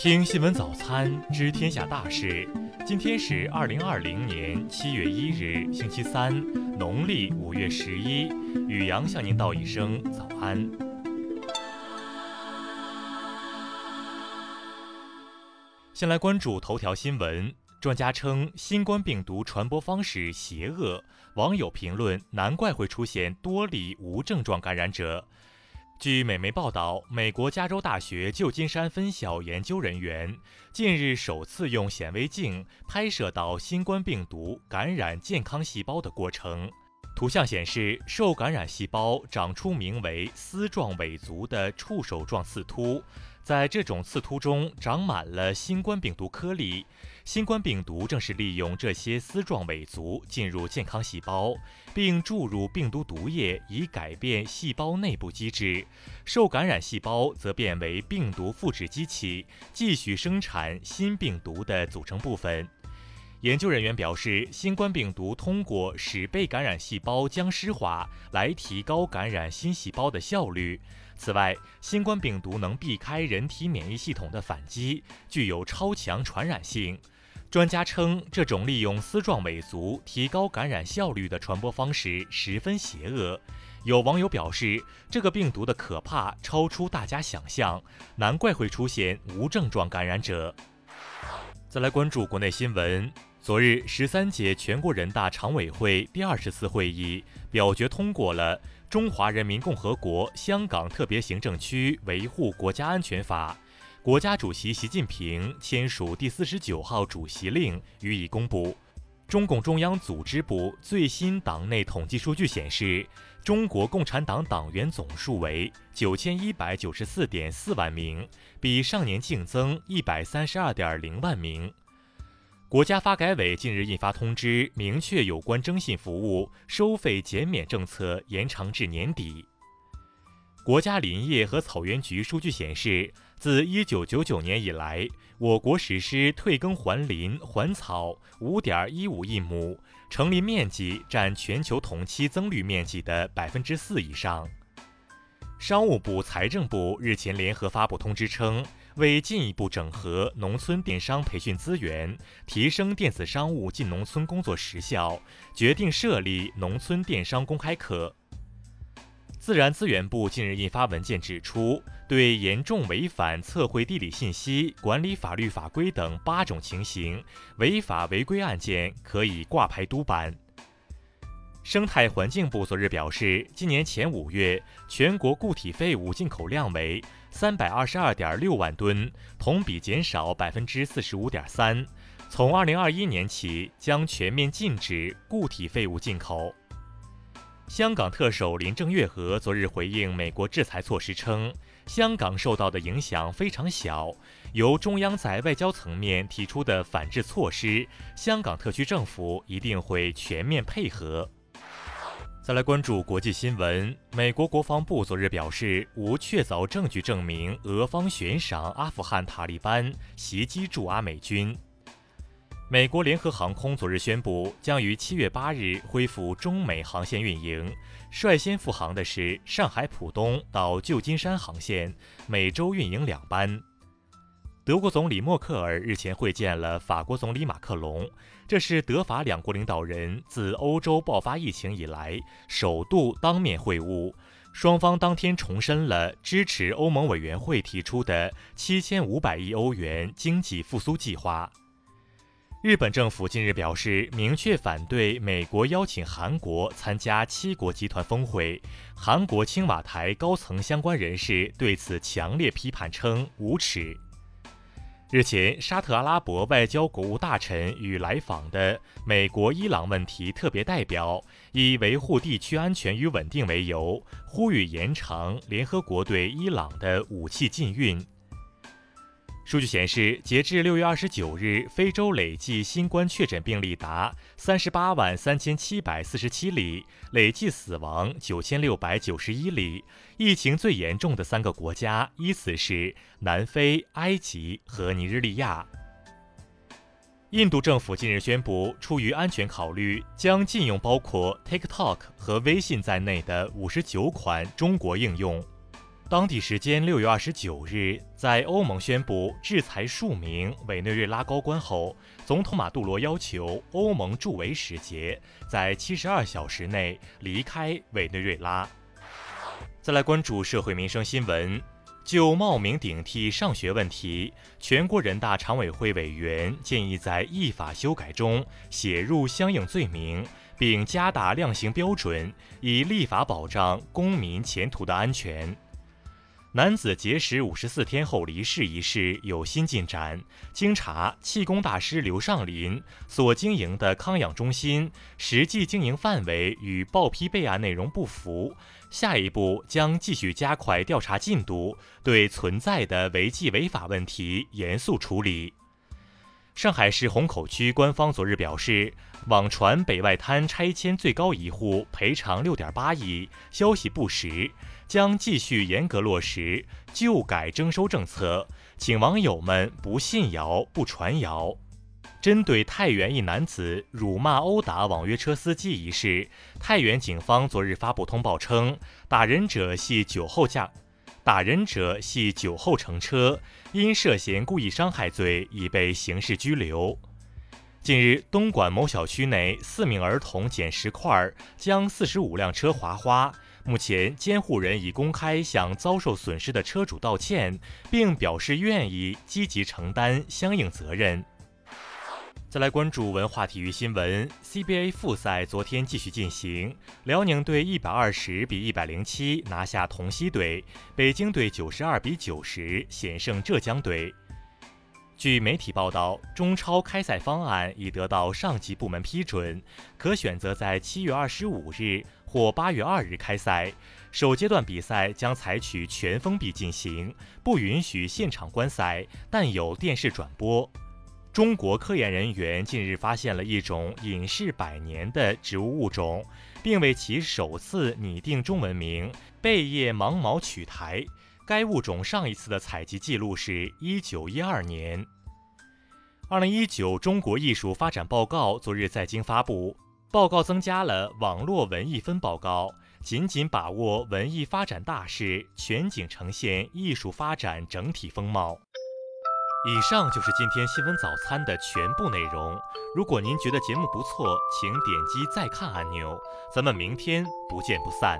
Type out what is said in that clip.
听新闻早餐知天下大事。今天是二零二零年七月一日，星期三，农历五月十一。宇阳向您道一声早安。先来关注头条新闻。专家称，新冠病毒传播方式邪恶。网友评论：难怪会出现多例无症状感染者。据美媒报道，美国加州大学旧金山分校研究人员近日首次用显微镜拍摄到新冠病毒感染健康细胞的过程。图像显示，受感染细胞长出名为丝状尾足的触手状刺突。在这种刺突中长满了新冠病毒颗粒，新冠病毒正是利用这些丝状尾足进入健康细胞，并注入病毒毒液以改变细胞内部机制。受感染细胞则变为病毒复制机器，继续生产新病毒的组成部分。研究人员表示，新冠病毒通过使被感染细胞僵尸化来提高感染新细胞的效率。此外，新冠病毒能避开人体免疫系统的反击，具有超强传染性。专家称，这种利用丝状尾足提高感染效率的传播方式十分邪恶。有网友表示，这个病毒的可怕超出大家想象，难怪会出现无症状感染者。再来关注国内新闻，昨日十三届全国人大常委会第二十次会议表决通过了。《中华人民共和国香港特别行政区维护国家安全法》，国家主席习近平签署第四十九号主席令予以公布。中共中央组织部最新党内统计数据显示，中国共产党党员总数为九千一百九十四点四万名，比上年净增一百三十二点零万名。国家发改委近日印发通知，明确有关征信服务收费减免政策延长至年底。国家林业和草原局数据显示，自1999年以来，我国实施退耕还林还草5.15亿亩，成林面积占全球同期增绿面积的4%以上。商务部、财政部日前联合发布通知称。为进一步整合农村电商培训资源，提升电子商务进农村工作时效，决定设立农村电商公开课。自然资源部近日印发文件指出，对严重违反测绘地理信息管理法律法规等八种情形，违法违规案件可以挂牌督办。生态环境部昨日表示，今年前五月，全国固体废物进口量为。三百二十二点六万吨，同比减少百分之四十五点三。从二零二一年起，将全面禁止固体废物进口。香港特首林郑月娥昨日回应美国制裁措施称，香港受到的影响非常小。由中央在外交层面提出的反制措施，香港特区政府一定会全面配合。再来关注国际新闻。美国国防部昨日表示，无确凿证据证明俄方悬赏阿富汗塔利班袭击驻阿美军。美国联合航空昨日宣布，将于七月八日恢复中美航线运营，率先复航的是上海浦东到旧金山航线，每周运营两班。德国总理默克尔日前会见了法国总理马克龙，这是德法两国领导人自欧洲爆发疫情以来首度当面会晤。双方当天重申了支持欧盟委员会提出的七千五百亿欧元经济复苏计划。日本政府近日表示，明确反对美国邀请韩国参加七国集团峰会。韩国青瓦台高层相关人士对此强烈批判，称无耻。日前，沙特阿拉伯外交国务大臣与来访的美国伊朗问题特别代表，以维护地区安全与稳定为由，呼吁延长联合国对伊朗的武器禁运。数据显示，截至六月二十九日，非洲累计新冠确诊病例达三十八万三千七百四十七例，累计死亡九千六百九十一例。疫情最严重的三个国家依次是南非、埃及和尼日利亚。印度政府近日宣布，出于安全考虑，将禁用包括 TikTok 和微信在内的五十九款中国应用。当地时间六月二十九日，在欧盟宣布制裁数名委内瑞拉高官后，总统马杜罗要求欧盟驻维使节在七十二小时内离开委内瑞拉。再来关注社会民生新闻，就冒名顶替上学问题，全国人大常委会委员建议在依法修改中写入相应罪名，并加大量刑标准，以立法保障公民前途的安全。男子节食五十四天后离世一事有新进展。经查，气功大师刘尚林所经营的康养中心实际经营范围与报批备案内容不符。下一步将继续加快调查进度，对存在的违纪违法问题严肃处理。上海市虹口区官方昨日表示，网传北外滩拆迁最高一户赔偿六点八亿，消息不实。将继续严格落实旧改征收政策，请网友们不信谣、不传谣。针对太原一男子辱骂、殴打网约车司机一事，太原警方昨日发布通报称，打人者系酒后驾，打人者系酒后乘车，因涉嫌故意伤害罪已被刑事拘留。近日，东莞某小区内四名儿童捡石块，将四十五辆车划花。目前，监护人已公开向遭受损失的车主道歉，并表示愿意积极承担相应责任。再来关注文化体育新闻，CBA 复赛昨天继续进行，辽宁队一百二十比一百零七拿下同曦队，北京队九十二比九十险胜浙江队。据媒体报道，中超开赛方案已得到上级部门批准，可选择在七月二十五日。或八月二日开赛，首阶段比赛将采取全封闭进行，不允许现场观赛，但有电视转播。中国科研人员近日发现了一种隐世百年的植物物种，并为其首次拟定中文名——贝叶芒毛曲苔。该物种上一次的采集记录是一九一二年。二零一九中国艺术发展报告昨日在京发布。报告增加了网络文艺分报告，紧紧把握文艺发展大势，全景呈现艺术发展整体风貌。以上就是今天新闻早餐的全部内容。如果您觉得节目不错，请点击再看按钮。咱们明天不见不散。